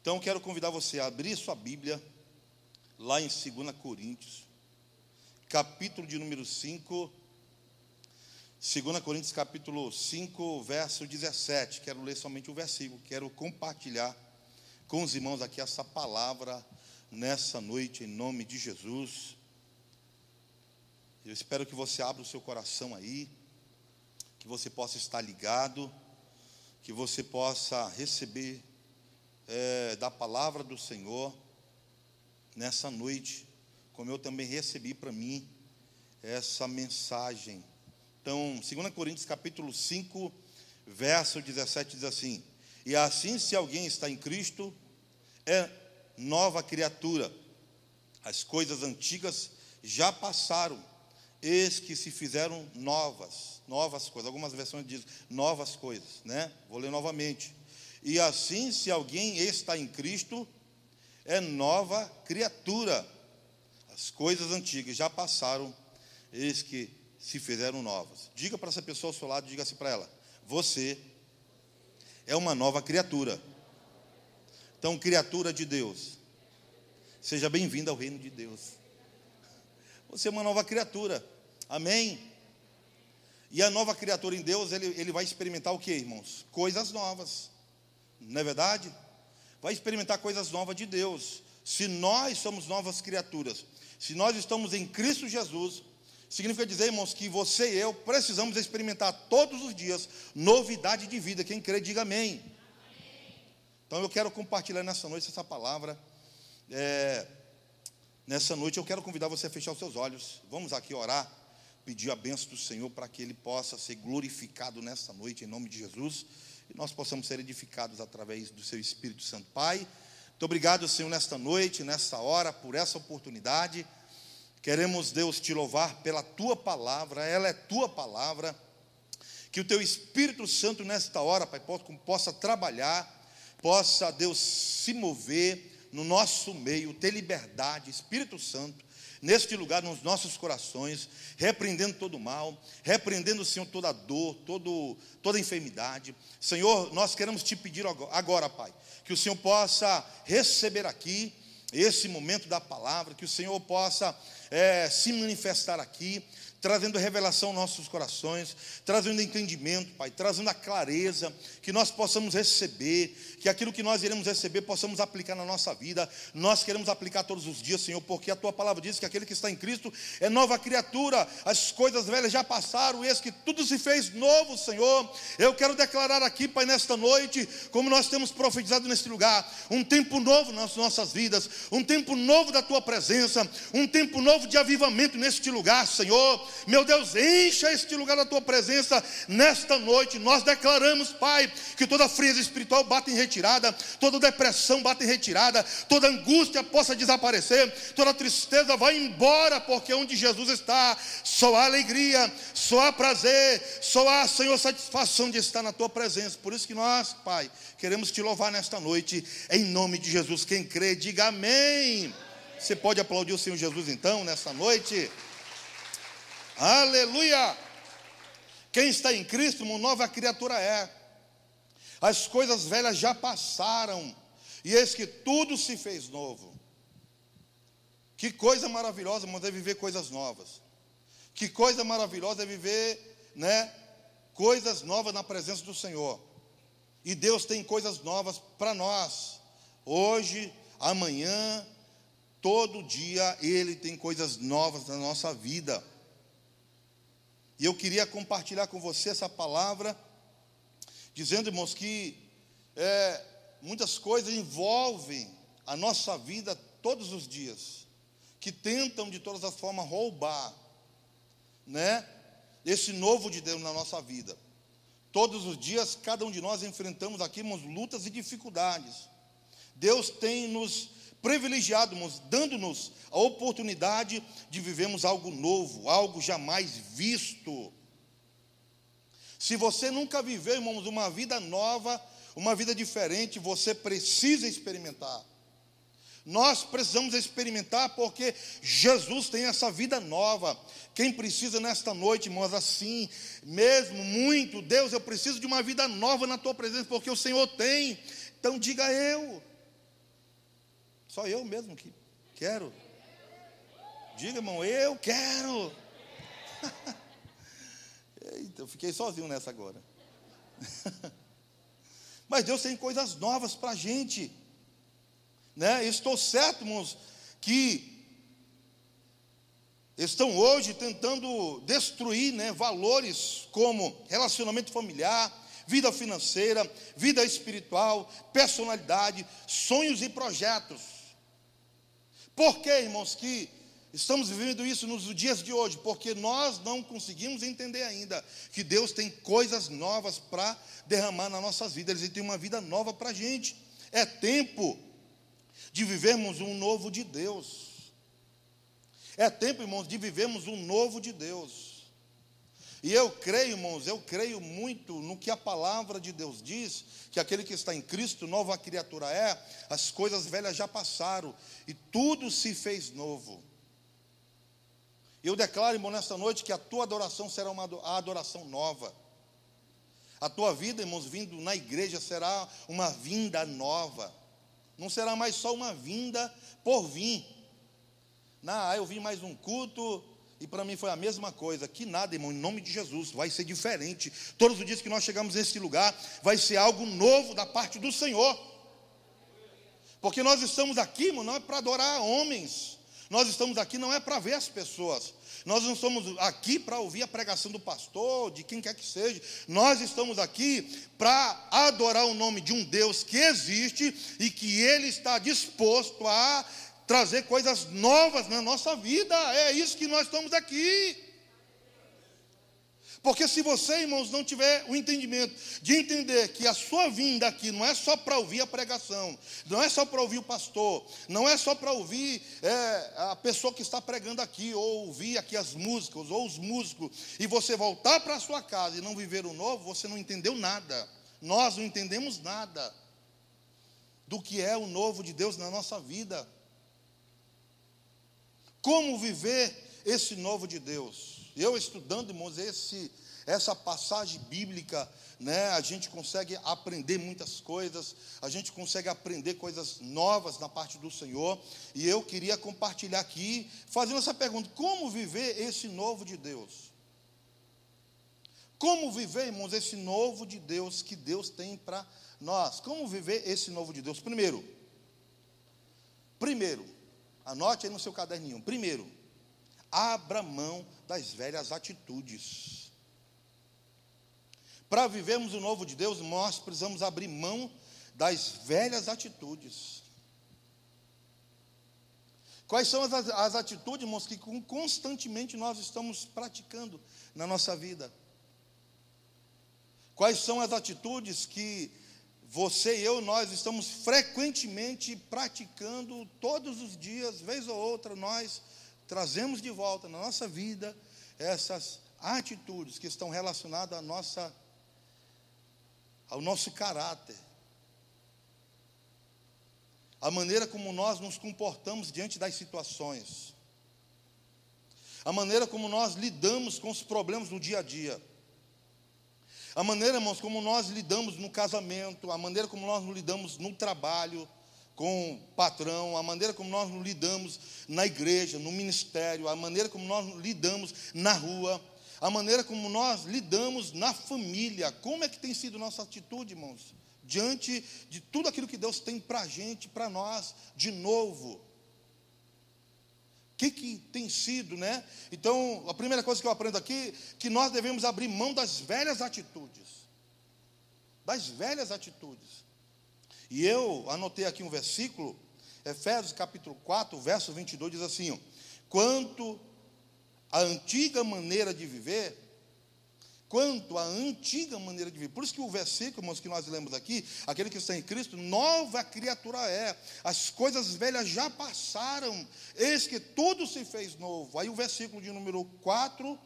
Então quero convidar você a abrir sua Bíblia lá em 2 Coríntios, capítulo de número 5. 2 Coríntios capítulo 5, verso 17. Quero ler somente o versículo, quero compartilhar com os irmãos aqui essa palavra nessa noite, em nome de Jesus. Eu espero que você abra o seu coração aí, que você possa estar ligado, que você possa receber é, da palavra do Senhor nessa noite, como eu também recebi para mim essa mensagem. Então, 2 Coríntios capítulo 5, verso 17 diz assim: E assim, se alguém está em Cristo, é nova criatura. As coisas antigas já passaram, eis que se fizeram novas, novas coisas. Algumas versões dizem novas coisas, né? Vou ler novamente. E assim, se alguém está em Cristo, é nova criatura. As coisas antigas já passaram, eis que se fizeram novas. Diga para essa pessoa ao seu lado, diga assim para ela: Você é uma nova criatura. Então, criatura de Deus, seja bem-vindo ao reino de Deus. Você é uma nova criatura. Amém? E a nova criatura em Deus, ele, ele vai experimentar o que, irmãos? Coisas novas. Não é verdade? Vai experimentar coisas novas de Deus. Se nós somos novas criaturas, se nós estamos em Cristo Jesus, significa dizer, irmãos, que você e eu precisamos experimentar todos os dias novidade de vida. Quem crê, diga amém. Então eu quero compartilhar nessa noite essa palavra. É, nessa noite eu quero convidar você a fechar os seus olhos. Vamos aqui orar, pedir a bênção do Senhor para que Ele possa ser glorificado nessa noite, em nome de Jesus, e nós possamos ser edificados através do Seu Espírito Santo. Pai, muito obrigado, Senhor, nesta noite, nessa hora, por essa oportunidade. Queremos, Deus, te louvar pela tua palavra, ela é tua palavra. Que o teu Espírito Santo, nesta hora, Pai, possa trabalhar, possa, Deus, se mover no nosso meio, ter liberdade, Espírito Santo, neste lugar, nos nossos corações, repreendendo todo o mal, repreendendo, Senhor, toda dor, todo, toda enfermidade. Senhor, nós queremos te pedir agora, Pai, que o Senhor possa receber aqui esse momento da palavra, que o Senhor possa é, se manifestar aqui, trazendo revelação aos nossos corações, trazendo entendimento, Pai, trazendo a clareza, que nós possamos receber, que aquilo que nós iremos receber possamos aplicar na nossa vida. Nós queremos aplicar todos os dias, Senhor, porque a tua palavra diz que aquele que está em Cristo é nova criatura, as coisas velhas já passaram, eis que tudo se fez novo, Senhor. Eu quero declarar aqui, Pai, nesta noite, como nós temos profetizado neste lugar, um tempo novo nas nossas vidas, um tempo novo da tua presença, um tempo novo de avivamento neste lugar, Senhor. Meu Deus, encha este lugar da tua presença nesta noite. Nós declaramos, Pai, que toda frieza espiritual bate em retirada, toda depressão bate em retirada, toda angústia possa desaparecer, toda tristeza vai embora, porque onde Jesus está, só há alegria, só há prazer, só há, Senhor, satisfação de estar na tua presença. Por isso que nós, Pai, queremos te louvar nesta noite, em nome de Jesus. Quem crê, diga amém. Você pode aplaudir o Senhor Jesus então, nessa noite? Aleluia! Quem está em Cristo, uma nova criatura é. As coisas velhas já passaram, e eis que tudo se fez novo. Que coisa maravilhosa, irmãos, é viver coisas novas. Que coisa maravilhosa é viver, né, coisas novas na presença do Senhor. E Deus tem coisas novas para nós. Hoje, amanhã, todo dia Ele tem coisas novas na nossa vida. E eu queria compartilhar com você essa palavra, dizendo, irmãos, que é, muitas coisas envolvem a nossa vida todos os dias, que tentam de todas as formas roubar, né? Esse novo de Deus na nossa vida. Todos os dias, cada um de nós enfrentamos aqui, irmãos, lutas e dificuldades. Deus tem nos privilegiado, dando-nos a oportunidade de vivermos algo novo, algo jamais visto. Se você nunca viveu, irmãos, uma vida nova, uma vida diferente, você precisa experimentar. Nós precisamos experimentar porque Jesus tem essa vida nova. Quem precisa nesta noite, irmãos, assim, mesmo muito, Deus, eu preciso de uma vida nova na tua presença, porque o Senhor tem. Então diga eu. Só eu mesmo que quero. Diga, irmão, eu quero. Eita, eu fiquei sozinho nessa agora. Mas Deus tem coisas novas para a gente. Né? Estou certo, irmãos, que estão hoje tentando destruir né, valores como relacionamento familiar, vida financeira, vida espiritual, personalidade, sonhos e projetos. Por que, irmãos, que estamos vivendo isso nos dias de hoje? Porque nós não conseguimos entender ainda que Deus tem coisas novas para derramar nas nossas vidas, Ele tem uma vida nova para a gente. É tempo de vivermos um novo de Deus. É tempo, irmãos, de vivermos um novo de Deus. E eu creio, irmãos, eu creio muito no que a palavra de Deus diz, que aquele que está em Cristo, nova criatura é, as coisas velhas já passaram e tudo se fez novo. Eu declaro, irmão, nesta noite que a tua adoração será uma adoração nova. A tua vida, irmãos, vindo na igreja será uma vinda nova. Não será mais só uma vinda por vir não, eu vim mais um culto e para mim foi a mesma coisa. Que nada, irmão, em nome de Jesus, vai ser diferente. Todos os dias que nós chegamos nesse lugar, vai ser algo novo da parte do Senhor. Porque nós estamos aqui, irmão, não é para adorar homens. Nós estamos aqui não é para ver as pessoas. Nós não estamos aqui para ouvir a pregação do pastor, de quem quer que seja. Nós estamos aqui para adorar o nome de um Deus que existe e que Ele está disposto a trazer coisas novas na nossa vida. É isso que nós estamos aqui. Porque se você, irmãos, não tiver o entendimento de entender que a sua vinda aqui não é só para ouvir a pregação, não é só para ouvir o pastor, não é só para ouvir é, a pessoa que está pregando aqui, ou ouvir aqui as músicas, ou os músicos, e você voltar para a sua casa e não viver o novo, você não entendeu nada. Nós não entendemos nada do que é o novo de Deus na nossa vida. Como viver esse novo de Deus? Eu estudando, irmãos, esse, essa passagem bíblica, né, a gente consegue aprender muitas coisas, a gente consegue aprender coisas novas na parte do Senhor, e eu queria compartilhar aqui, fazendo essa pergunta: como viver esse novo de Deus? Como viver, irmãos, esse novo de Deus que Deus tem para nós? Como viver esse novo de Deus? Primeiro, primeiro, Anote aí no seu caderninho. Primeiro, abra mão das velhas atitudes. Para vivermos o novo de Deus, nós precisamos abrir mão das velhas atitudes. Quais são as, as atitudes, irmãos, que constantemente nós estamos praticando na nossa vida? Quais são as atitudes que você e eu, nós estamos frequentemente praticando todos os dias, vez ou outra, nós trazemos de volta na nossa vida essas atitudes que estão relacionadas à nossa, ao nosso caráter, a maneira como nós nos comportamos diante das situações, a maneira como nós lidamos com os problemas do dia a dia. A maneira, irmãos, como nós lidamos no casamento, a maneira como nós lidamos no trabalho com o patrão, a maneira como nós lidamos na igreja, no ministério, a maneira como nós lidamos na rua, a maneira como nós lidamos na família. Como é que tem sido nossa atitude, irmãos? Diante de tudo aquilo que Deus tem para a gente, para nós, de novo que, que tem sido, né? Então, a primeira coisa que eu aprendo aqui, que nós devemos abrir mão das velhas atitudes. Das velhas atitudes. E eu anotei aqui um versículo, Efésios capítulo 4, verso 22, diz assim: ó, Quanto à antiga maneira de viver, quanto à antiga maneira de viver. Por isso que o versículo, irmãos, que nós lemos aqui, aquele que está em Cristo, nova criatura é. As coisas velhas já passaram, eis que tudo se fez novo. Aí o versículo de número 4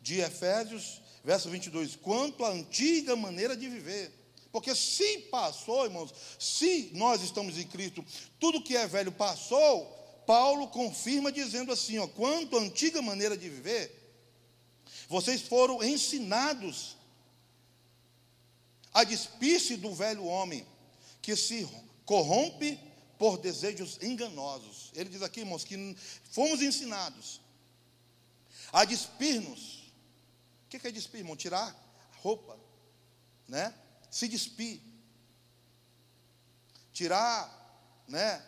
de Efésios, verso 22, quanto à antiga maneira de viver. Porque se passou, irmãos, se nós estamos em Cristo, tudo que é velho passou, Paulo confirma dizendo assim, ó, quanto à antiga maneira de viver, vocês foram ensinados a despir-se do velho homem, que se corrompe por desejos enganosos. Ele diz aqui, irmãos, que fomos ensinados a despir-nos. O que é despir, irmão? Tirar roupa, né? Se despir. Tirar, né?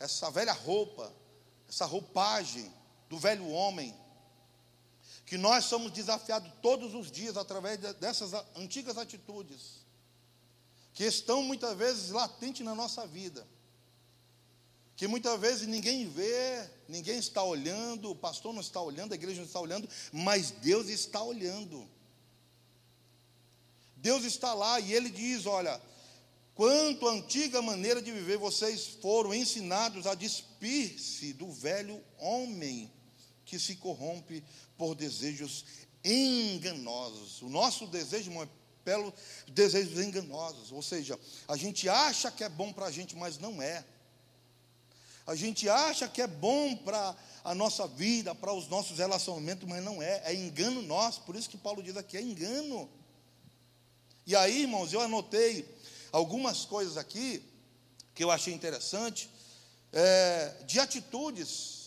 Essa velha roupa, essa roupagem do velho homem. Que nós somos desafiados todos os dias através dessas antigas atitudes. Que estão muitas vezes latentes na nossa vida que muitas vezes ninguém vê, ninguém está olhando, o pastor não está olhando, a igreja não está olhando, mas Deus está olhando. Deus está lá e ele diz: Olha, quanto à antiga maneira de viver, vocês foram ensinados a despir-se do velho homem que se corrompe por desejos enganosos. O nosso desejo, irmão, é pelo desejos enganosos, ou seja, a gente acha que é bom para a gente, mas não é. A gente acha que é bom para a nossa vida, para os nossos relacionamentos, mas não é, é engano nosso. Por isso que Paulo diz aqui: é engano. E aí, irmãos, eu anotei algumas coisas aqui que eu achei interessante, é, de atitudes,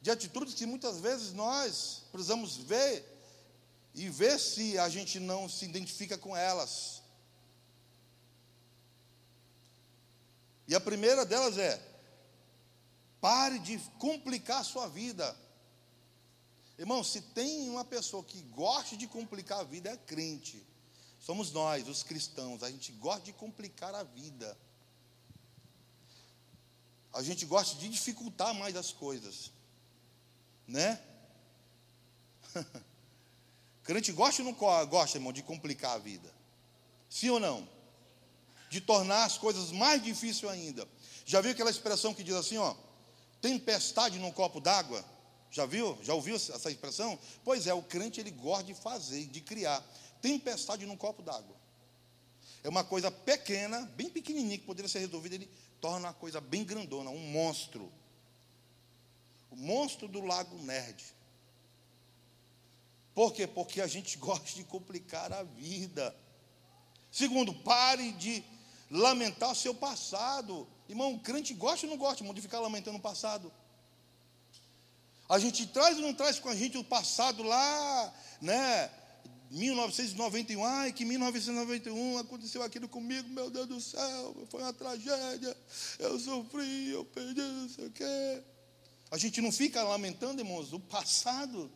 de atitudes que muitas vezes nós precisamos ver e ver se a gente não se identifica com elas. E a primeira delas é Pare de complicar a sua vida. Irmão, se tem uma pessoa que gosta de complicar a vida, é crente. Somos nós, os cristãos. A gente gosta de complicar a vida. A gente gosta de dificultar mais as coisas. Né? crente gosta ou não gosta, irmão, de complicar a vida? Sim ou não? De tornar as coisas mais difíceis ainda. Já viu aquela expressão que diz assim, ó? tempestade num copo d'água. Já viu? Já ouviu essa expressão? Pois é, o crente ele gosta de fazer, de criar tempestade num copo d'água. É uma coisa pequena, bem pequenininha que poderia ser resolvida, ele torna uma coisa bem grandona, um monstro. O monstro do lago Nerd. Por quê? Porque a gente gosta de complicar a vida. Segundo, pare de lamentar o seu passado. Irmão, crente gosta ou não gosta, irmão, de ficar lamentando o passado? A gente traz ou não traz com a gente o passado lá, né? 1991, ai, que 1991 aconteceu aquilo comigo, meu Deus do céu, foi uma tragédia, eu sofri, eu perdi, não sei o quê. A gente não fica lamentando, irmãos, o passado,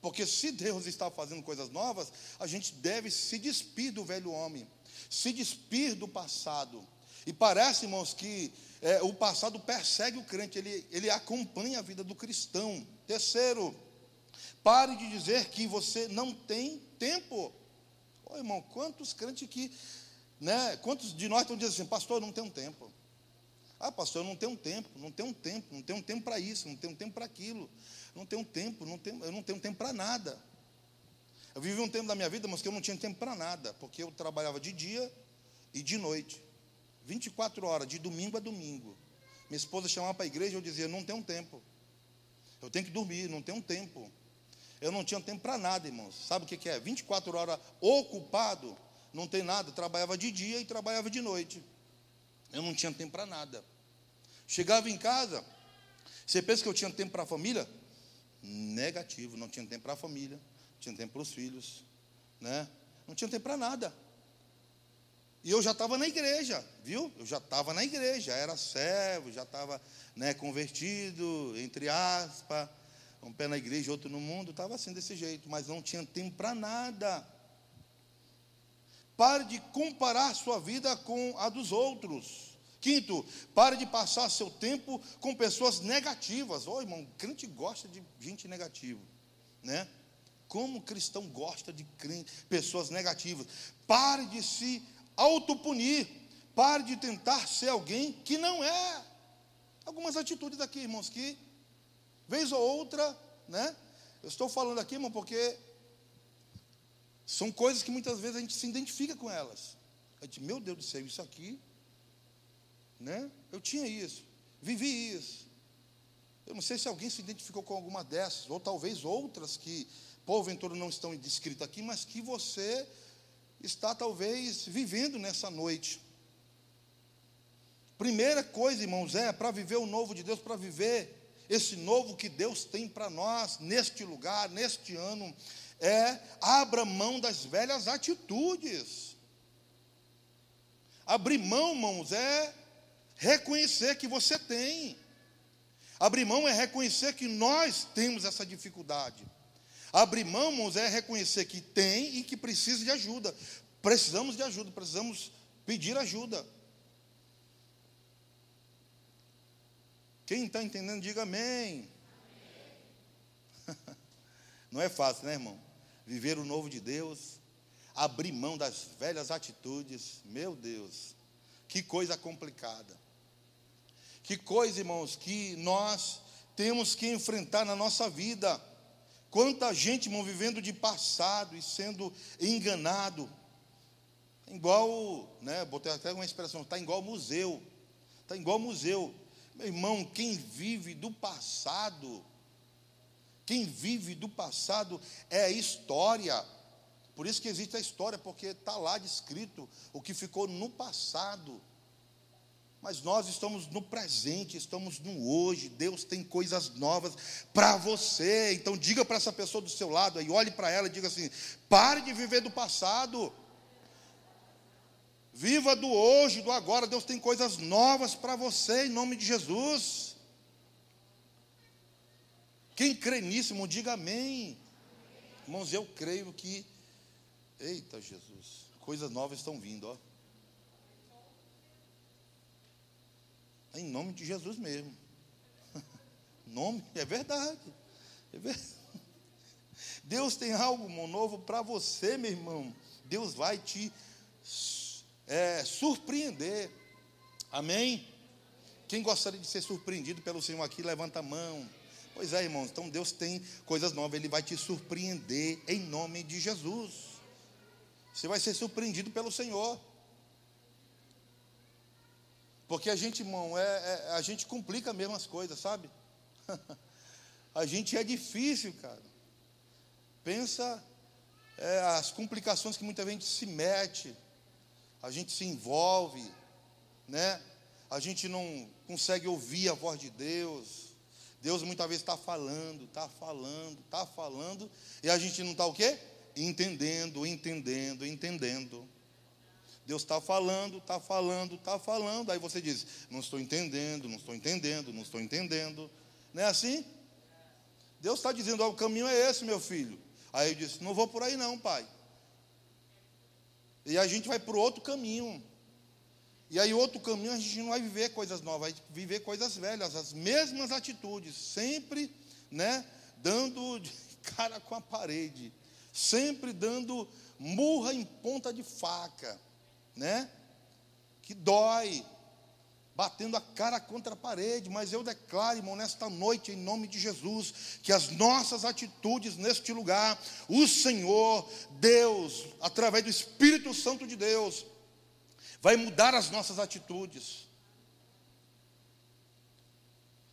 porque se Deus está fazendo coisas novas, a gente deve se despir do velho homem, se despir do passado. E parece, irmãos, que é, o passado persegue o crente, ele, ele acompanha a vida do cristão. Terceiro, pare de dizer que você não tem tempo. Ô irmão, quantos crentes que, né, quantos de nós estão dizendo assim, pastor, eu não tenho tempo. Ah, pastor, eu não tenho tempo, não tenho tempo, não tenho tempo para isso, não tenho tempo para aquilo, não tenho tempo, não tenho, eu não tenho tempo para nada. Eu vivi um tempo da minha vida, mas que eu não tinha tempo para nada, porque eu trabalhava de dia e de noite. 24 horas, de domingo a domingo. Minha esposa chamava para a igreja e eu dizia: não tenho tempo. Eu tenho que dormir, não tenho tempo. Eu não tinha tempo para nada, irmãos. Sabe o que, que é? 24 horas ocupado, não tem nada. trabalhava de dia e trabalhava de noite. Eu não tinha tempo para nada. Chegava em casa, você pensa que eu tinha tempo para a família? Negativo, não tinha tempo para a família, não tinha tempo para os filhos, né? Não tinha tempo para nada. E eu já estava na igreja, viu? Eu já estava na igreja, era servo, já estava né, convertido, entre aspas, um pé na igreja, outro no mundo, estava assim desse jeito, mas não tinha tempo para nada. Pare de comparar sua vida com a dos outros. Quinto, pare de passar seu tempo com pessoas negativas. Ô oh, irmão, crente gosta de gente negativa, né? Como cristão gosta de pessoas negativas. Pare de se autopunir. Pare de tentar ser alguém que não é. Algumas atitudes aqui, irmãos, que, vez ou outra, né? Eu estou falando aqui, irmão, porque são coisas que muitas vezes a gente se identifica com elas. A gente, meu Deus do céu, isso aqui, né? Eu tinha isso, vivi isso. Eu não sei se alguém se identificou com alguma dessas, ou talvez outras que, porventura, não estão descritas aqui, mas que você está talvez vivendo nessa noite. Primeira coisa, irmãos, é para viver o novo de Deus, para viver esse novo que Deus tem para nós, neste lugar, neste ano, é abra mão das velhas atitudes. Abrir mão, irmãos, é reconhecer que você tem. Abrir mão é reconhecer que nós temos essa dificuldade. Abrir mão, irmãos, é reconhecer que tem e que precisa de ajuda. Precisamos de ajuda, precisamos pedir ajuda. Quem está entendendo, diga amém. Não é fácil, né, irmão? Viver o novo de Deus, abrir mão das velhas atitudes, meu Deus, que coisa complicada. Que coisa, irmãos, que nós temos que enfrentar na nossa vida. Quanta gente, irmão, vivendo de passado e sendo enganado. Igual, né, botei até uma expressão, está igual museu. Está igual museu. Meu irmão, quem vive do passado, quem vive do passado é a história. Por isso que existe a história, porque está lá descrito o que ficou no passado. Mas nós estamos no presente, estamos no hoje. Deus tem coisas novas para você. Então diga para essa pessoa do seu lado aí, olhe para ela e diga assim: pare de viver do passado. Viva do hoje, do agora. Deus tem coisas novas para você em nome de Jesus. Quem crê nisso, irmão, diga amém. Irmãos, eu creio que, eita Jesus, coisas novas estão vindo, ó. Em nome de Jesus mesmo. Nome, é verdade. É verdade. Deus tem algo novo para você, meu irmão. Deus vai te é, surpreender. Amém? Quem gostaria de ser surpreendido pelo Senhor aqui, levanta a mão. Pois é, irmãos, então Deus tem coisas novas, Ele vai te surpreender em nome de Jesus. Você vai ser surpreendido pelo Senhor. Porque a gente, irmão, é, é, a gente complica mesmo as coisas, sabe? a gente é difícil, cara. Pensa é, as complicações que muita gente se mete, a gente se envolve, né? A gente não consegue ouvir a voz de Deus. Deus muitas vezes está falando, está falando, está falando, e a gente não está o quê? Entendendo, entendendo, entendendo. Deus está falando, está falando, está falando. Aí você diz: Não estou entendendo, não estou entendendo, não estou entendendo. Não é assim? Deus está dizendo: oh, O caminho é esse, meu filho. Aí eu disse: Não vou por aí, não, pai. E a gente vai para o outro caminho. E aí, outro caminho, a gente não vai viver coisas novas, vai viver coisas velhas, as mesmas atitudes, sempre, né, dando de cara com a parede, sempre dando murra em ponta de faca né? Que dói, batendo a cara contra a parede, mas eu declaro, irmão, nesta noite, em nome de Jesus, que as nossas atitudes neste lugar, o Senhor, Deus, através do Espírito Santo de Deus, vai mudar as nossas atitudes.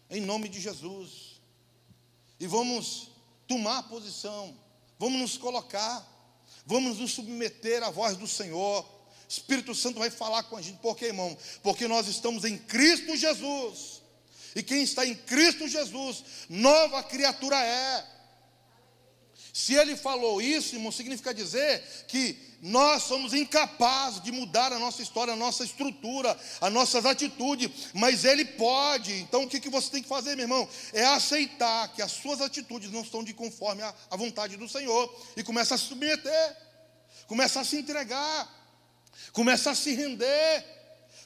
Em nome de Jesus. E vamos tomar posição, vamos nos colocar, vamos nos submeter à voz do Senhor Espírito Santo vai falar com a gente. Por quê, irmão? Porque nós estamos em Cristo Jesus. E quem está em Cristo Jesus, nova criatura é. Se ele falou isso, irmão, significa dizer que nós somos incapazes de mudar a nossa história, a nossa estrutura, as nossas atitudes, mas ele pode. Então o que, que você tem que fazer, meu irmão? É aceitar que as suas atitudes não estão de conforme à vontade do Senhor e começa a se submeter, começa a se entregar começar a se render,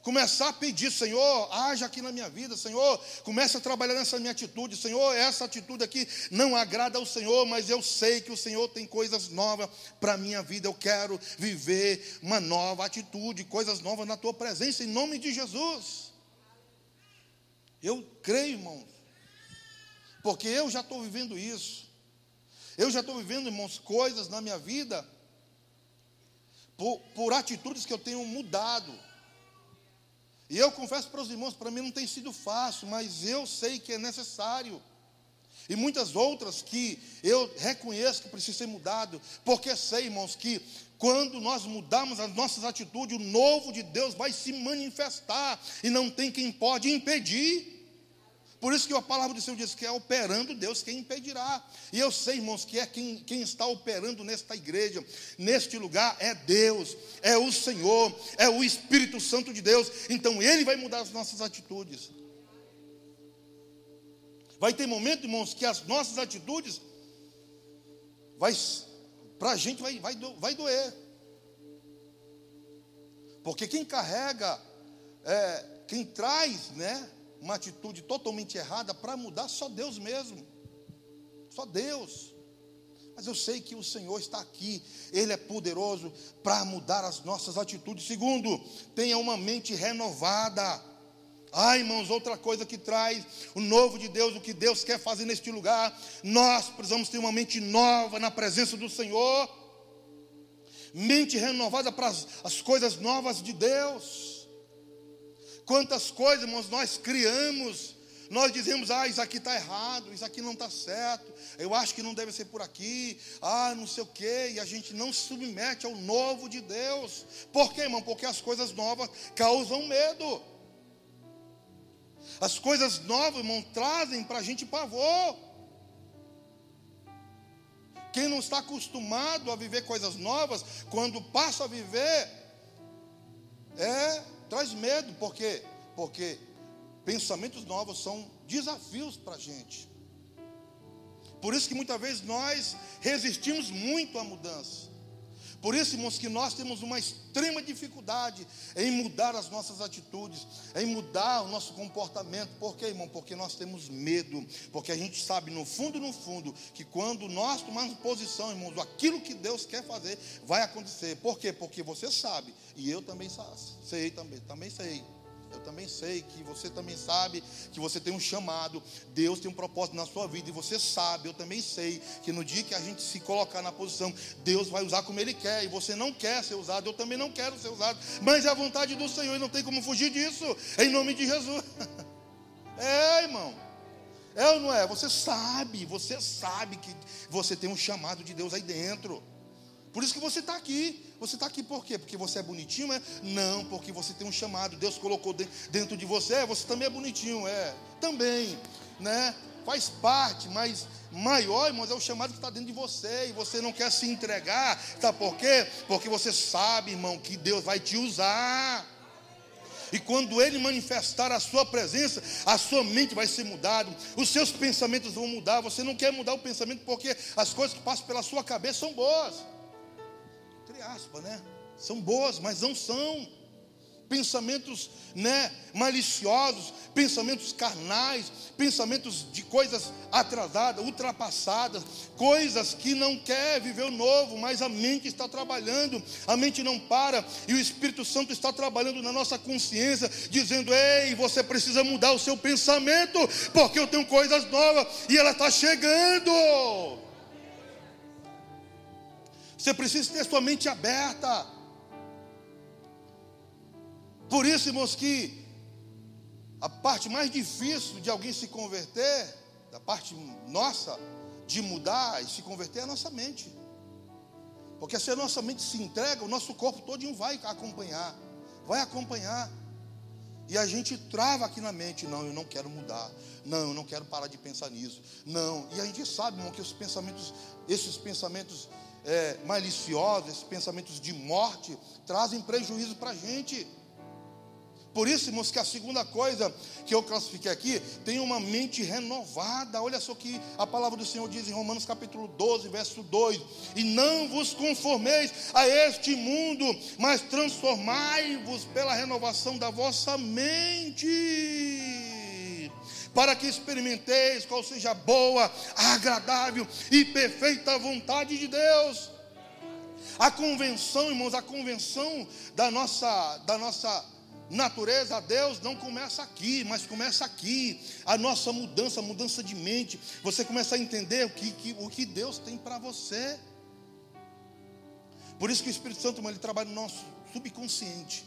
começar a pedir, Senhor, haja aqui na minha vida, Senhor, começa a trabalhar nessa minha atitude, Senhor, essa atitude aqui não agrada ao Senhor, mas eu sei que o Senhor tem coisas novas para a minha vida, eu quero viver uma nova atitude, coisas novas na tua presença, em nome de Jesus. Eu creio, irmãos, porque eu já estou vivendo isso, eu já estou vivendo, irmãos, coisas na minha vida por, por atitudes que eu tenho mudado. E eu confesso para os irmãos, para mim não tem sido fácil, mas eu sei que é necessário. E muitas outras que eu reconheço que precisa ser mudado, porque sei, irmãos, que Quando nós mudarmos as nossas atitudes, o novo de Deus vai se manifestar e não tem quem pode impedir. Por isso que a palavra do Senhor diz que é operando Deus quem impedirá. E eu sei, irmãos, que é quem, quem está operando nesta igreja, neste lugar, é Deus, é o Senhor, é o Espírito Santo de Deus. Então Ele vai mudar as nossas atitudes. Vai ter momento, irmãos, que as nossas atitudes vai para a gente vai, vai, vai doer. Porque quem carrega, é, quem traz, né, uma atitude totalmente errada para mudar, só Deus mesmo. Só Deus. Mas eu sei que o Senhor está aqui, Ele é poderoso para mudar as nossas atitudes. Segundo, tenha uma mente renovada. Ah, irmãos, outra coisa que traz o novo de Deus, o que Deus quer fazer neste lugar, nós precisamos ter uma mente nova na presença do Senhor, mente renovada para as, as coisas novas de Deus. Quantas coisas, irmãos, nós criamos. Nós dizemos, ah, isso aqui está errado, isso aqui não está certo, eu acho que não deve ser por aqui, ah, não sei o quê, e a gente não se submete ao novo de Deus. Por quê, irmão? Porque as coisas novas causam medo. As coisas novas, irmão, trazem para a gente pavor. Quem não está acostumado a viver coisas novas, quando passa a viver, é traz medo, por quê? Porque pensamentos novos são desafios para a gente. Por isso que muitas vezes nós resistimos muito à mudança. Por isso, irmãos, que nós temos uma extrema dificuldade em mudar as nossas atitudes, em mudar o nosso comportamento. Por quê, irmão? Porque nós temos medo. Porque a gente sabe, no fundo, no fundo, que quando nós tomarmos posição, irmãos, aquilo que Deus quer fazer vai acontecer. Por quê? Porque você sabe, e eu também sei, também, também sei eu também sei que você também sabe que você tem um chamado, Deus tem um propósito na sua vida, e você sabe, eu também sei que no dia que a gente se colocar na posição, Deus vai usar como Ele quer, e você não quer ser usado, eu também não quero ser usado, mas é a vontade do Senhor, e não tem como fugir disso, em nome de Jesus. É, irmão. É ou não é? Você sabe, você sabe que você tem um chamado de Deus aí dentro. Por isso que você está aqui. Você está aqui por quê? Porque você é bonitinho, é? Não, porque você tem um chamado. Deus colocou dentro de você. É, você também é bonitinho, é. Também, né? Faz parte, mas maior, irmãos, é o chamado que está dentro de você. E você não quer se entregar. Sabe por quê? Porque você sabe, irmão, que Deus vai te usar. E quando Ele manifestar a sua presença, a sua mente vai ser mudada, os seus pensamentos vão mudar. Você não quer mudar o pensamento porque as coisas que passam pela sua cabeça são boas aspas, né? São boas, mas não são. Pensamentos, né, maliciosos, pensamentos carnais, pensamentos de coisas atrasadas, ultrapassadas, coisas que não quer viver o novo, mas a mente está trabalhando, a mente não para, e o Espírito Santo está trabalhando na nossa consciência, dizendo: "Ei, você precisa mudar o seu pensamento, porque eu tenho coisas novas e ela está chegando". Você precisa ter sua mente aberta. Por isso, irmãos, que a parte mais difícil de alguém se converter, da parte nossa, de mudar e se converter, é a nossa mente. Porque se a nossa mente se entrega, o nosso corpo todo vai acompanhar. Vai acompanhar. E a gente trava aqui na mente, não, eu não quero mudar. Não, eu não quero parar de pensar nisso. Não. E a gente sabe, irmão, que os pensamentos, esses pensamentos é, maliciosos, esses pensamentos de morte, trazem prejuízo para a gente. Por isso, irmãos, que a segunda coisa que eu classifiquei aqui, tem uma mente renovada. Olha só que a palavra do Senhor diz em Romanos capítulo 12, verso 2: E não vos conformeis a este mundo, mas transformai-vos pela renovação da vossa mente para que experimenteis qual seja a boa, agradável e perfeita vontade de Deus. A convenção, irmãos, a convenção da nossa, da nossa natureza a Deus não começa aqui, mas começa aqui. A nossa mudança, a mudança de mente. Você começa a entender o que, que o que Deus tem para você. Por isso que o Espírito Santo irmão, ele trabalha no nosso subconsciente,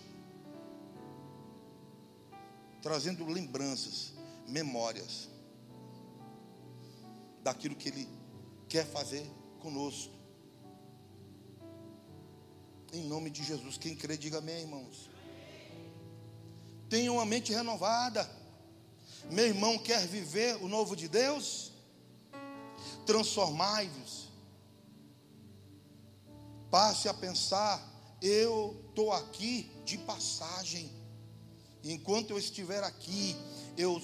trazendo lembranças memórias daquilo que Ele quer fazer conosco. Em nome de Jesus. Quem crê, diga amém, irmãos. Tenha uma mente renovada. Meu irmão quer viver o novo de Deus? Transformai-vos. Passe a pensar: eu estou aqui de passagem. Enquanto eu estiver aqui, eu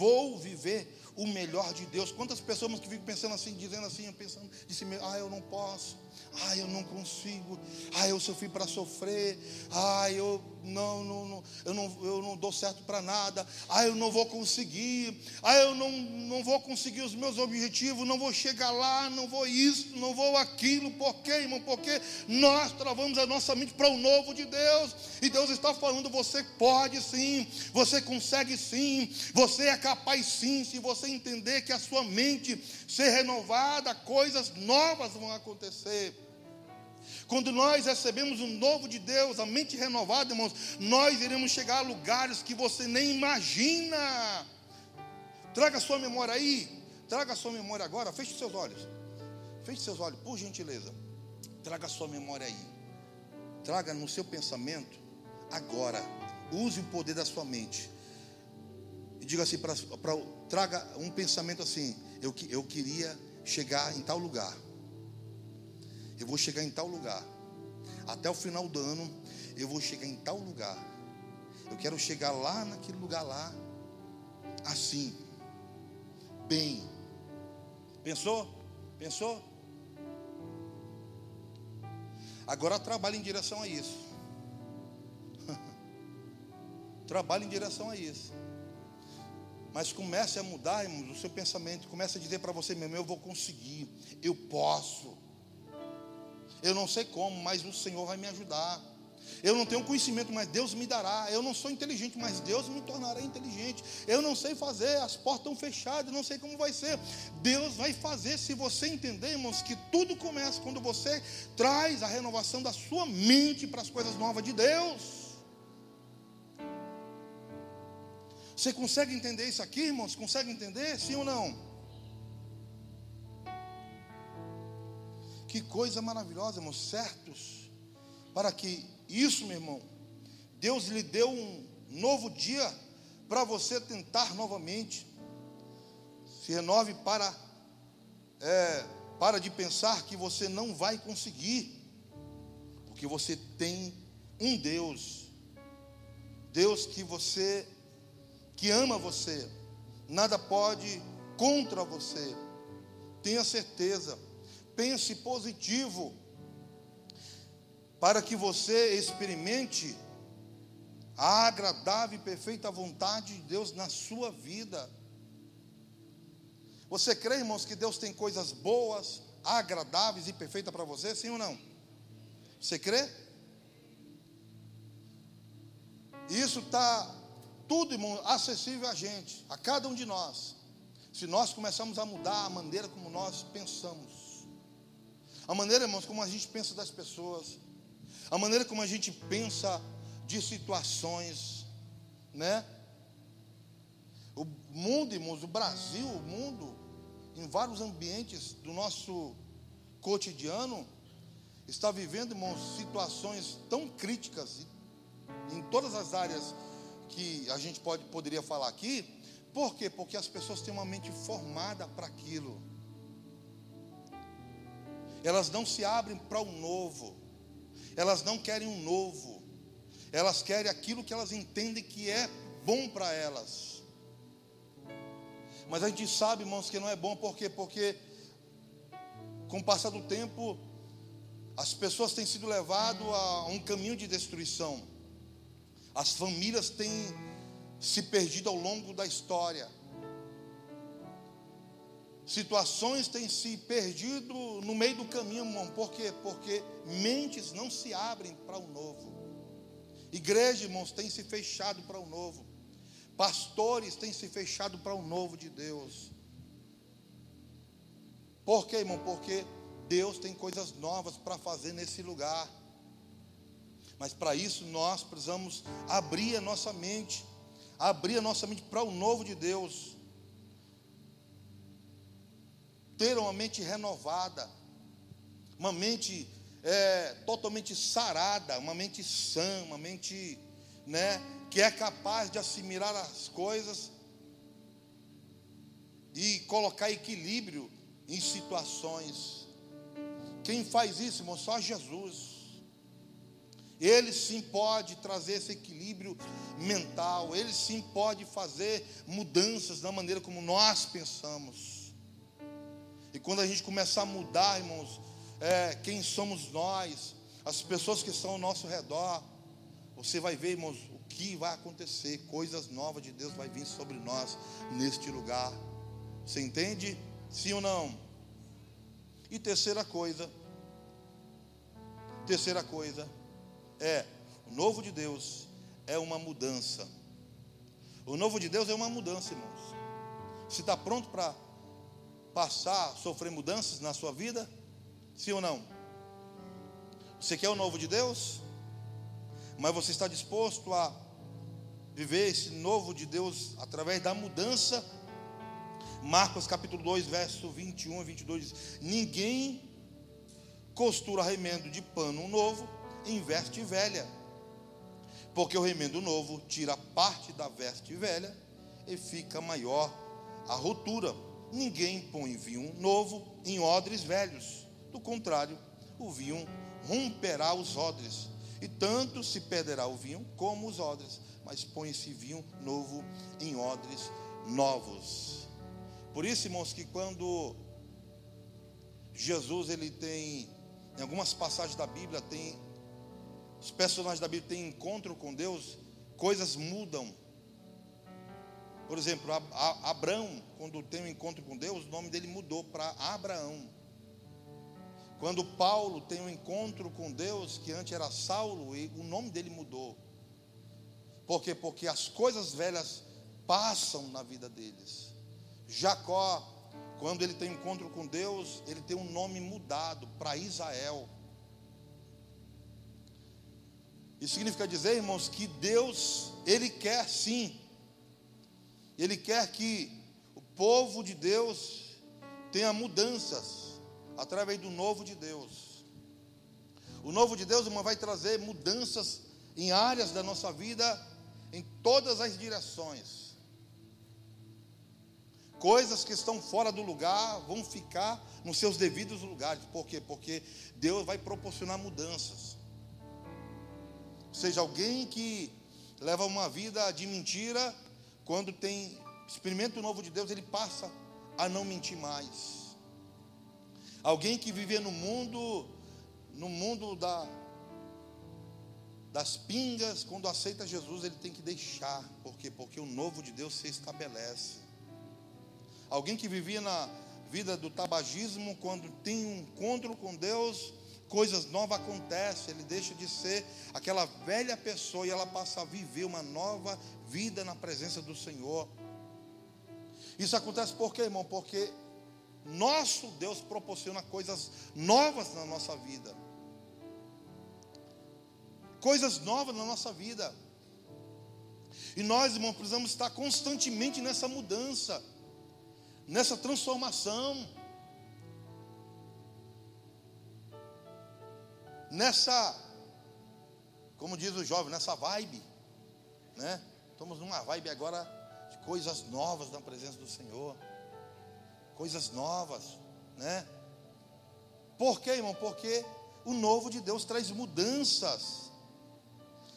vou viver o melhor de Deus. Quantas pessoas que ficam pensando assim, dizendo assim, pensando mesmo, ah, eu não posso, ah, eu não consigo, ah, eu sofri para sofrer, ah, eu não, não, não, eu não, eu não dou certo para nada, ah, eu não vou conseguir, ah, eu não, não vou conseguir os meus objetivos, não vou chegar lá, não vou isso, não vou aquilo, por quê, irmão? Porque nós travamos a nossa mente para o novo de Deus, e Deus está falando, você pode sim, você consegue sim, você é capaz sim, se você entender que a sua mente ser renovada, coisas novas vão acontecer. Quando nós recebemos um novo de Deus, a mente renovada, irmãos, nós iremos chegar a lugares que você nem imagina. Traga a sua memória aí, traga a sua memória agora, feche seus olhos. Feche seus olhos, por gentileza. Traga a sua memória aí. Traga no seu pensamento agora. Use o poder da sua mente. E diga assim para traga um pensamento assim, eu, eu queria chegar em tal lugar. Eu vou chegar em tal lugar. Até o final do ano, eu vou chegar em tal lugar. Eu quero chegar lá naquele lugar lá, assim, bem. Pensou? Pensou? Agora trabalhe em direção a isso. trabalhe em direção a isso. Mas comece a mudar, irmãos, o seu pensamento. Comece a dizer para você mesmo: eu vou conseguir, eu posso. Eu não sei como, mas o Senhor vai me ajudar. Eu não tenho conhecimento, mas Deus me dará. Eu não sou inteligente, mas Deus me tornará inteligente. Eu não sei fazer, as portas estão fechadas, não sei como vai ser. Deus vai fazer se você entender, irmãos, que tudo começa quando você traz a renovação da sua mente para as coisas novas de Deus. Você consegue entender isso aqui, irmãos? Consegue entender? Sim ou não? Que coisa maravilhosa, irmãos, certos. Para que isso, meu irmão, Deus lhe deu um novo dia para você tentar novamente. Se renove para é, para de pensar que você não vai conseguir, porque você tem um Deus, Deus que você que ama você, nada pode contra você. Tenha certeza, pense positivo, para que você experimente a agradável e perfeita vontade de Deus na sua vida. Você crê, irmãos, que Deus tem coisas boas, agradáveis e perfeitas para você, sim ou não? Você crê? Isso está tudo, irmão, acessível a gente, a cada um de nós. Se nós começarmos a mudar a maneira como nós pensamos, a maneira, irmãos, como a gente pensa das pessoas, a maneira como a gente pensa de situações, né? O mundo, irmãos, o Brasil, o mundo, em vários ambientes do nosso cotidiano, está vivendo, irmãos, situações tão críticas em todas as áreas que a gente pode, poderia falar aqui. Por quê? Porque as pessoas têm uma mente formada para aquilo. Elas não se abrem para o novo. Elas não querem um novo. Elas querem aquilo que elas entendem que é bom para elas. Mas a gente sabe, irmãos, que não é bom, por quê? Porque com o passar do tempo, as pessoas têm sido levadas a um caminho de destruição. As famílias têm se perdido ao longo da história. Situações têm se perdido no meio do caminho, irmão. Por quê? Porque mentes não se abrem para o novo. Igreja, irmãos, tem se fechado para o novo. Pastores têm se fechado para o novo de Deus. Por quê, irmão? Porque Deus tem coisas novas para fazer nesse lugar. Mas para isso nós precisamos abrir a nossa mente, abrir a nossa mente para o novo de Deus. Ter uma mente renovada, uma mente é, totalmente sarada, uma mente sã, uma mente né, que é capaz de assimilar as coisas e colocar equilíbrio em situações. Quem faz isso, irmão? Só Jesus. Ele sim pode trazer esse equilíbrio mental, ele sim pode fazer mudanças na maneira como nós pensamos. E quando a gente começar a mudar, irmãos, é, quem somos nós, as pessoas que estão ao nosso redor, você vai ver, irmãos, o que vai acontecer, coisas novas de Deus vai vir sobre nós neste lugar. Você entende? Sim ou não? E terceira coisa, terceira coisa é o novo de Deus é uma mudança. O novo de Deus é uma mudança, irmãos. Você está pronto para passar, sofrer mudanças na sua vida? Sim ou não? Você quer o novo de Deus? Mas você está disposto a viver esse novo de Deus através da mudança? Marcos capítulo 2, verso 21 e 22 diz: Ninguém costura remendo de pano novo em veste velha, porque o remendo novo tira parte da veste velha e fica maior a rotura. Ninguém põe vinho novo em odres velhos do contrário, o vinho romperá os odres, e tanto se perderá o vinho como os odres, mas põe esse vinho novo em odres novos. Por isso, irmãos, que quando Jesus ele tem, em algumas passagens da Bíblia, tem os personagens da Bíblia têm encontro com Deus, coisas mudam. Por exemplo, Abraão, quando tem um encontro com Deus, o nome dele mudou para Abraão. Quando Paulo tem um encontro com Deus, que antes era Saulo, e o nome dele mudou. Por quê? Porque as coisas velhas passam na vida deles. Jacó, quando ele tem um encontro com Deus, ele tem um nome mudado para Israel. Isso significa dizer, irmãos, que Deus, Ele quer sim, Ele quer que o povo de Deus tenha mudanças através do novo de Deus. O novo de Deus, irmão, vai trazer mudanças em áreas da nossa vida, em todas as direções. Coisas que estão fora do lugar vão ficar nos seus devidos lugares. Por quê? Porque Deus vai proporcionar mudanças. Seja alguém que leva uma vida de mentira, quando tem experimenta o novo de Deus, ele passa a não mentir mais. Alguém que vivia no mundo, no mundo da, das pingas, quando aceita Jesus, ele tem que deixar. Por quê? Porque o novo de Deus se estabelece. Alguém que vivia na vida do tabagismo, quando tem um encontro com Deus, coisas novas acontecem, ele deixa de ser aquela velha pessoa e ela passa a viver uma nova vida na presença do Senhor. Isso acontece por quê, irmão? Porque nosso Deus proporciona coisas novas na nossa vida. Coisas novas na nossa vida. E nós, irmãos, precisamos estar constantemente nessa mudança, nessa transformação, nessa, como diz o jovem, nessa vibe, né? Estamos numa vibe agora de coisas novas na presença do Senhor coisas novas, né? Por quê, irmão? Porque o novo de Deus traz mudanças.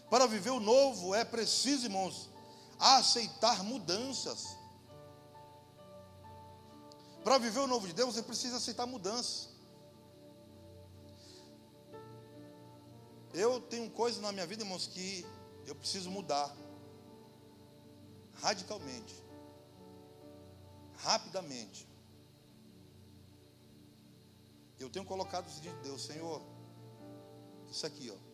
Para viver o novo é preciso, irmãos, aceitar mudanças. Para viver o novo de Deus, é preciso aceitar mudanças. Eu tenho coisas na minha vida, irmãos, que eu preciso mudar radicalmente, rapidamente. Eu tenho colocado isso de Deus, Senhor. Isso aqui, ó.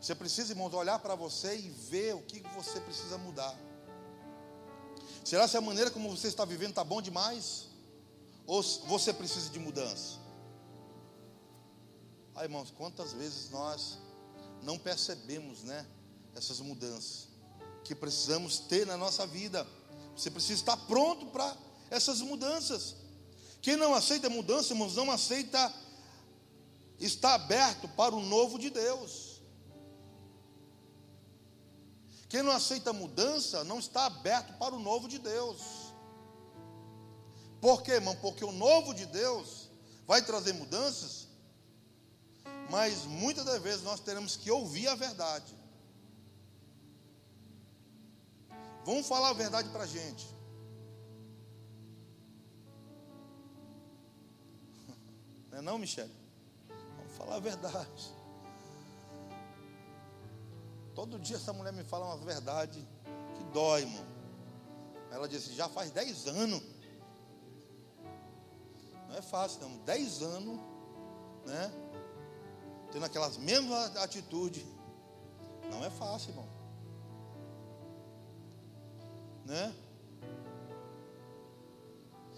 Você precisa, irmãos, olhar para você e ver o que você precisa mudar. Será que a maneira como você está vivendo está bom demais? Ou você precisa de mudança? Ah, irmãos, quantas vezes nós não percebemos, né? Essas mudanças que precisamos ter na nossa vida. Você precisa estar pronto para essas mudanças. Quem não aceita mudança, irmãos, não aceita está aberto para o novo de Deus. Quem não aceita mudança não está aberto para o novo de Deus. Por quê, irmão? Porque o novo de Deus vai trazer mudanças, mas muitas das vezes nós teremos que ouvir a verdade. Vamos falar a verdade para a gente. Não é não, Michele? Vamos falar a verdade. Todo dia essa mulher me fala uma verdade que dói, irmão. Ela disse, já faz 10 anos. Não é fácil, não. 10 anos, né? Tendo aquelas mesmas atitudes. Não é fácil, irmão. Né?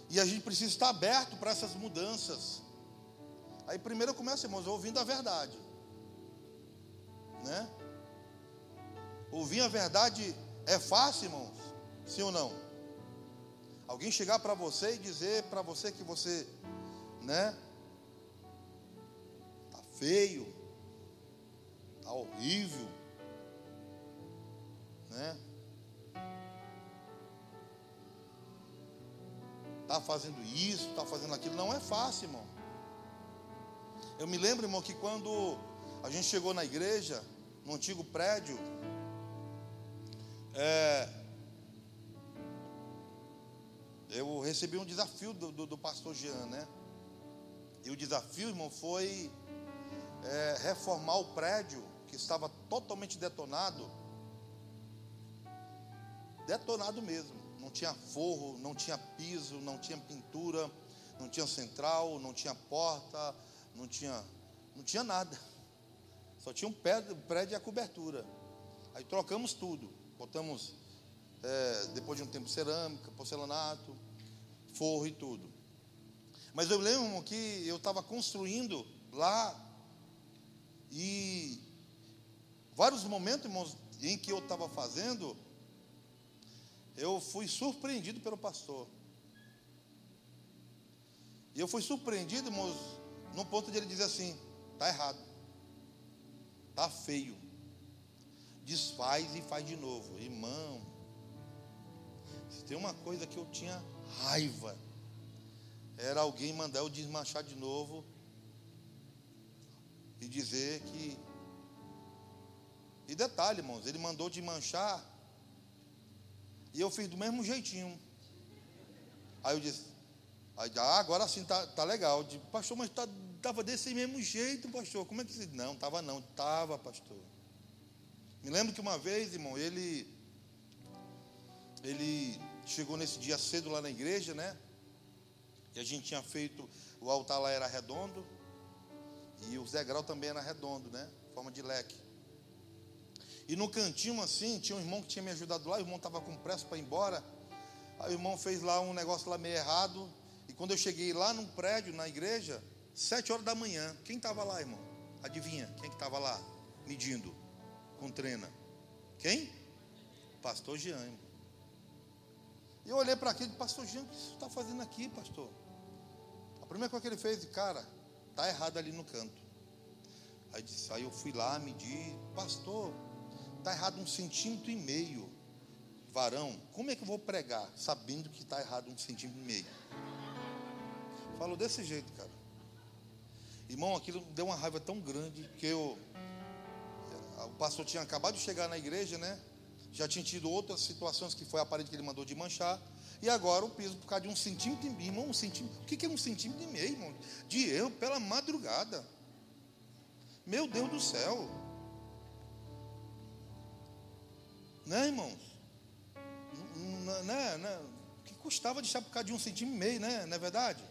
E a gente precisa estar aberto para essas mudanças. Aí primeiro eu começo, irmãos, ouvindo a verdade. Né? Ouvir a verdade é fácil, irmãos? Sim ou não? Alguém chegar para você e dizer para você que você, né? Feio, tá horrível, né? Tá fazendo isso, tá fazendo aquilo, não é fácil, irmão. Eu me lembro, irmão, que quando a gente chegou na igreja, no antigo prédio, é, eu recebi um desafio do, do, do, pastor Jean, né? E o desafio, irmão, foi é, reformar o prédio que estava totalmente detonado. Detonado mesmo. Não tinha forro, não tinha piso, não tinha pintura, não tinha central, não tinha porta, não tinha, não tinha nada. Só tinha um prédio e a cobertura. Aí trocamos tudo. Botamos, é, depois de um tempo, cerâmica, porcelanato, forro e tudo. Mas eu lembro que eu estava construindo lá e vários momentos, irmãos, em que eu estava fazendo, eu fui surpreendido pelo pastor. E eu fui surpreendido, irmãos, no ponto de ele dizer assim: está errado, está feio, desfaz e faz de novo. Irmão, se tem uma coisa que eu tinha raiva, era alguém mandar eu desmanchar de novo e dizer que. E detalhe, irmãos, ele mandou desmanchar e eu fiz do mesmo jeitinho. Aí eu disse, ah, agora sim tá, tá legal. Pastor, mas tá estava desse mesmo jeito, pastor. Como é que você. Não, estava não, estava, pastor. Me lembro que uma vez, irmão, ele. Ele chegou nesse dia cedo lá na igreja, né? E a gente tinha feito. O altar lá era redondo. E o degrau também era redondo, né? Forma de leque. E no cantinho assim, tinha um irmão que tinha me ajudado lá, o irmão estava com pressa para ir embora. Aí o irmão fez lá um negócio lá meio errado. E quando eu cheguei lá num prédio, na igreja, Sete horas da manhã. Quem estava lá, irmão? Adivinha? Quem que estava lá? Medindo. Com trena. Quem? Pastor Jean. Irmão. E eu olhei para aquele pastor Jean, o que você está fazendo aqui, pastor? A primeira coisa que ele fez, cara, tá errado ali no canto. Aí, disse, aí eu fui lá, medi, pastor, tá errado um centímetro e meio. Varão, como é que eu vou pregar sabendo que está errado um centímetro e meio? Falou desse jeito, cara. Irmão, aquilo deu uma raiva tão grande que eu. O pastor tinha acabado de chegar na igreja, né? Já tinha tido outras situações que foi a parede que ele mandou de manchar. E agora o piso por causa de um centímetro e meio. Irmão, um centímetro. O que é um centímetro e meio, irmão? De erro pela madrugada. Meu Deus do céu. Né, irmãos? Né, né? O que custava deixar por causa de um centímetro e meio, né? Não é verdade?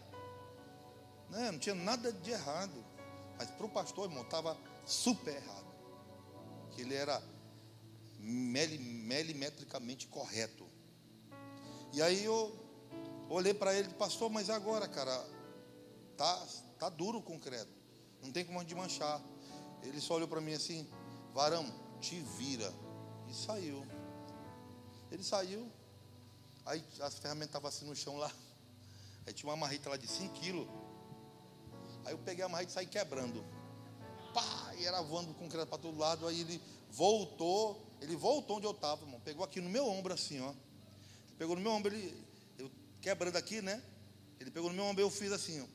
Né? Não tinha nada de errado. Mas para o pastor, irmão, estava super errado. Que ele era milimetricamente correto. E aí eu olhei para ele, pastor, mas agora, cara, tá, tá duro o concreto. Não tem como manchar. Ele só olhou para mim assim, varão, te vira. E saiu. Ele saiu. Aí as ferramentas estavam assim no chão lá. Aí tinha uma marrita lá de 5 quilos. Aí eu peguei a marreta e saí quebrando. e era voando concreto para todo lado. Aí ele voltou, ele voltou onde eu estava, irmão. Pegou aqui no meu ombro assim, ó. Pegou no meu ombro, ele, eu quebrando aqui, né? Ele pegou no meu ombro, eu fiz assim, ó.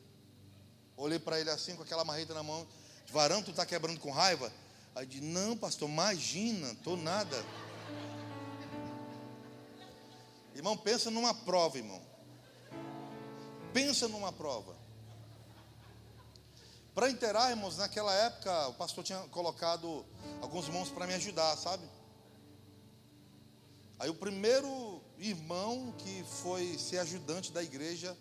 Olhei para ele assim, com aquela marreta na mão. Varão, tu está quebrando com raiva? Aí disse, não, pastor, imagina, tô nada. Irmão, pensa numa prova, irmão. Pensa numa prova. Para inteirar, irmãos, naquela época o pastor tinha colocado alguns irmãos para me ajudar, sabe? Aí o primeiro irmão que foi ser ajudante da igreja,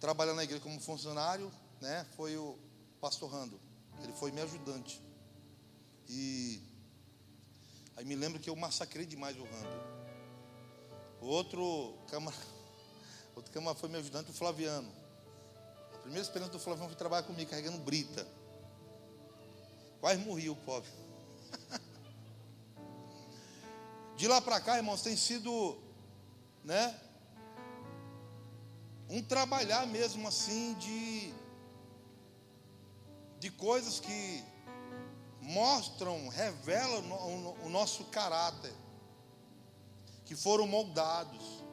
trabalhando na igreja como funcionário, né, foi o pastor Rando. Ele foi meu ajudante. E aí me lembro que eu massacrei demais o Rando. O outro camarada, outro camarada foi meu ajudante, o Flaviano. A primeira experiência do Flaviano foi trabalhar comigo, carregando brita. Quase morri o pobre. De lá para cá, irmãos, tem sido, né? Um trabalhar mesmo assim de de coisas que mostram, revelam o nosso caráter, que foram moldados.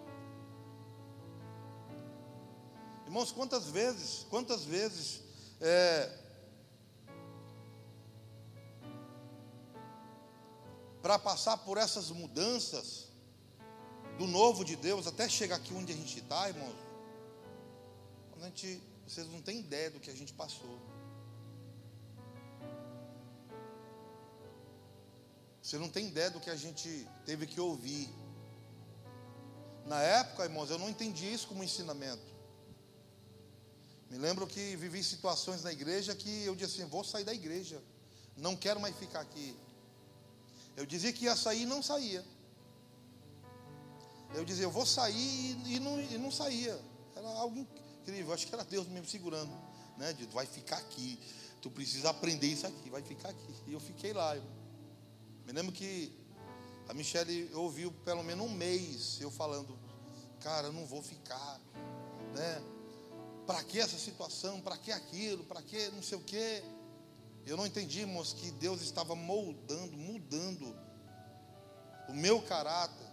Irmãos, quantas vezes, quantas vezes é, para passar por essas mudanças do novo de Deus até chegar aqui onde a gente está, irmãos, a gente, vocês não têm ideia do que a gente passou. Você não tem ideia do que a gente teve que ouvir. Na época, irmãos, eu não entendi isso como ensinamento. Me lembro que vivi situações na igreja que eu disse assim: vou sair da igreja, não quero mais ficar aqui. Eu dizia que ia sair e não saía. Eu dizia, eu vou sair e não, e não saía. Era algo incrível, acho que era Deus mesmo segurando. Né? De, vai ficar aqui, tu precisa aprender isso aqui, vai ficar aqui. E eu fiquei lá. Irmão. Me lembro que a Michelle ouviu pelo menos um mês eu falando, cara, eu não vou ficar, né? Para que essa situação? Para que aquilo? Para que não sei o quê? Eu não entendi, irmãos, que Deus estava moldando, mudando o meu caráter,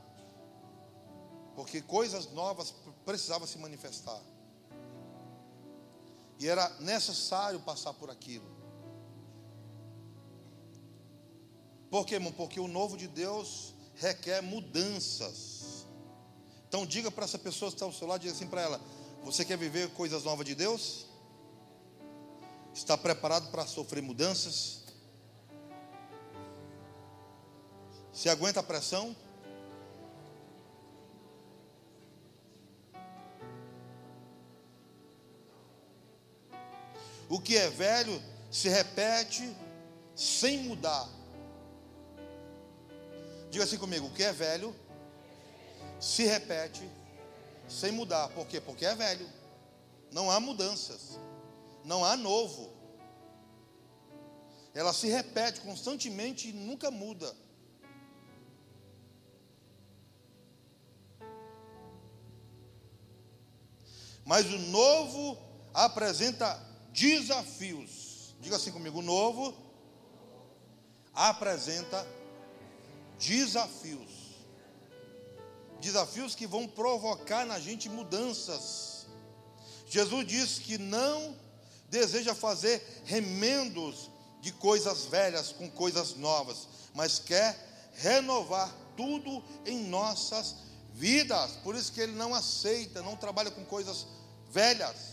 porque coisas novas precisavam se manifestar, e era necessário passar por aquilo. Por quê, irmão? Porque o novo de Deus requer mudanças. Então diga para essa pessoa que está ao seu lado, diga assim para ela: Você quer viver coisas novas de Deus? Está preparado para sofrer mudanças? Se aguenta a pressão? O que é velho se repete sem mudar. Diga assim comigo: o que é velho se repete sem mudar. Por quê? Porque é velho. Não há mudanças. Não há novo. Ela se repete constantemente e nunca muda. Mas o novo apresenta desafios. Diga assim comigo: o novo apresenta desafios desafios. Que vão provocar na gente mudanças. Jesus disse que não deseja fazer remendos de coisas velhas com coisas novas, mas quer renovar tudo em nossas vidas. Por isso que ele não aceita, não trabalha com coisas velhas.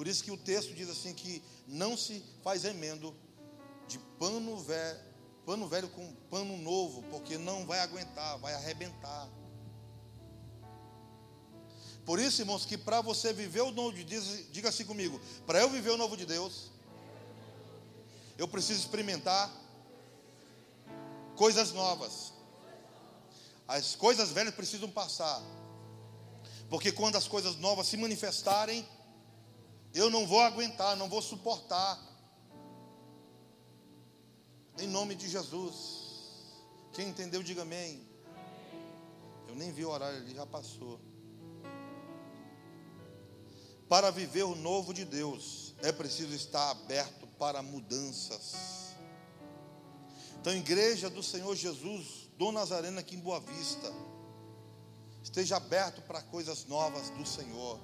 Por isso que o texto diz assim que não se faz remendo de pano velho pano velho com pano novo, porque não vai aguentar, vai arrebentar. Por isso, irmãos, que para você viver o novo de Deus, diga assim comigo: para eu viver o novo de Deus, eu preciso experimentar coisas novas. As coisas velhas precisam passar, porque quando as coisas novas se manifestarem, eu não vou aguentar, não vou suportar. Em nome de Jesus. Quem entendeu, diga amém. Eu nem vi o horário ali, já passou. Para viver o novo de Deus, é preciso estar aberto para mudanças. Então, igreja do Senhor Jesus, do Nazareno aqui em Boa Vista, esteja aberto para coisas novas do Senhor.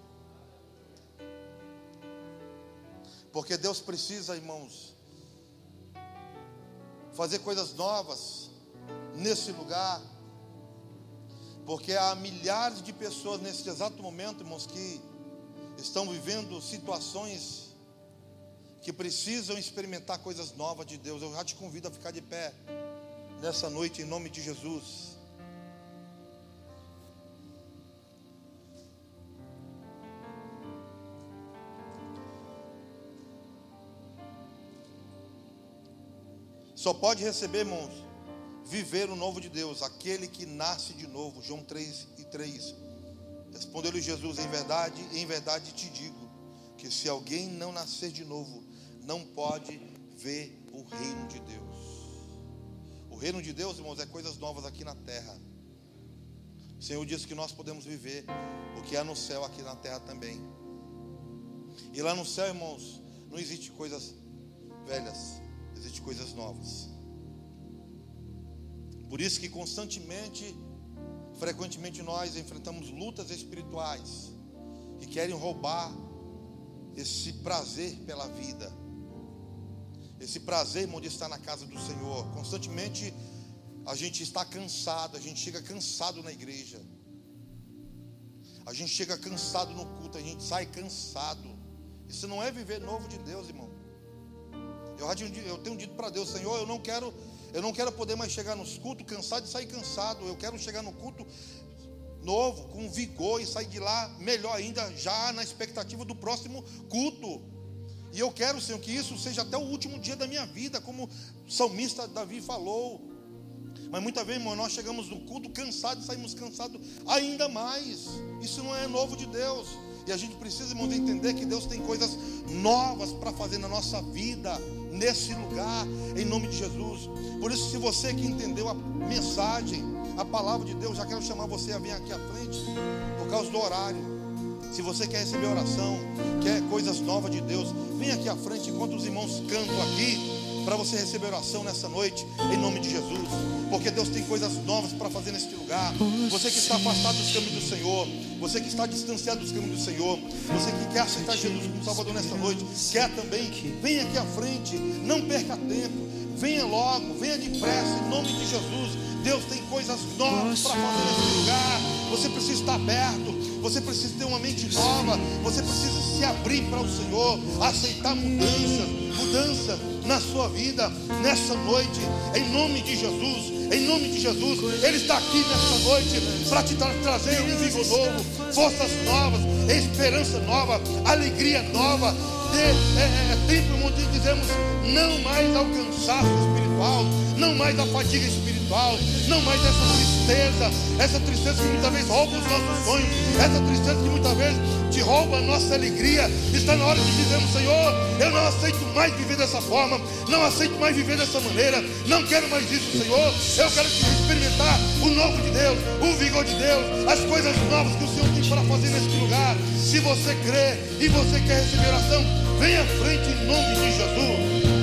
Porque Deus precisa, irmãos, fazer coisas novas nesse lugar. Porque há milhares de pessoas nesse exato momento, irmãos, que estão vivendo situações que precisam experimentar coisas novas de Deus. Eu já te convido a ficar de pé nessa noite em nome de Jesus. Só pode receber, irmãos, viver o novo de Deus, aquele que nasce de novo. João 3 e 3. Respondeu-lhe Jesus: Em verdade, em verdade te digo, que se alguém não nascer de novo, não pode ver o reino de Deus. O reino de Deus, irmãos, é coisas novas aqui na terra. O Senhor disse que nós podemos viver o que há no céu aqui na terra também. E lá no céu, irmãos, não existe coisas velhas, existe coisas novas. Por isso que constantemente, frequentemente nós enfrentamos lutas espirituais que querem roubar esse prazer pela vida. Esse prazer, irmão, de estar na casa do Senhor. Constantemente a gente está cansado, a gente chega cansado na igreja. A gente chega cansado no culto, a gente sai cansado. Isso não é viver novo de Deus, irmão. Eu, tenho dito para Deus, Senhor, eu não quero, eu não quero poder mais chegar nos cultos cansado e sair cansado. Eu quero chegar no culto novo, com vigor e sair de lá melhor ainda, já na expectativa do próximo culto. E eu quero, Senhor, que isso seja até o último dia da minha vida, como o salmista Davi falou. Mas muitas vezes, irmão, nós chegamos no culto cansados e saímos cansados ainda mais. Isso não é novo de Deus. E a gente precisa, irmãos, entender que Deus tem coisas novas para fazer na nossa vida, nesse lugar, em nome de Jesus. Por isso, se você que entendeu a mensagem, a palavra de Deus, já quero chamar você a vir aqui à frente, por causa do horário. Se você quer receber oração, quer coisas novas de Deus, vem aqui à frente enquanto os irmãos cantam aqui para você receber oração nessa noite, em nome de Jesus, porque Deus tem coisas novas para fazer neste lugar. Você que está afastado dos caminhos do Senhor, você que está distanciado dos caminhos do Senhor, você que quer aceitar Jesus como Salvador nesta noite, quer também, venha aqui à frente, não perca tempo, venha logo, venha depressa, em nome de Jesus. Deus tem coisas novas para fazer nesse lugar. Você precisa estar aberto, você precisa ter uma mente nova, você precisa se abrir para o Senhor, aceitar mudanças, mudança na sua vida nessa noite, em nome de Jesus. Em nome de Jesus, Ele está aqui nessa noite para te tra trazer um vigor novo, forças novas, esperança nova, alegria nova. De, é, é, é tempo onde dizemos não mais ao cansaço espiritual, não mais à fadiga espiritual, não mais essa tristeza, essa tristeza que muitas vezes rouba os nossos sonhos, essa tristeza que muitas vezes te rouba a nossa alegria. Está na hora de dizermos, Senhor, eu não aceito mais viver dessa forma, não aceito mais viver dessa maneira, não quero mais isso, Senhor. Eu quero experimentar o novo de Deus, o vigor de Deus, as coisas novas que o Senhor tem para fazer neste lugar. Se você crê e você quer receber oração, venha à frente em nome de Jesus.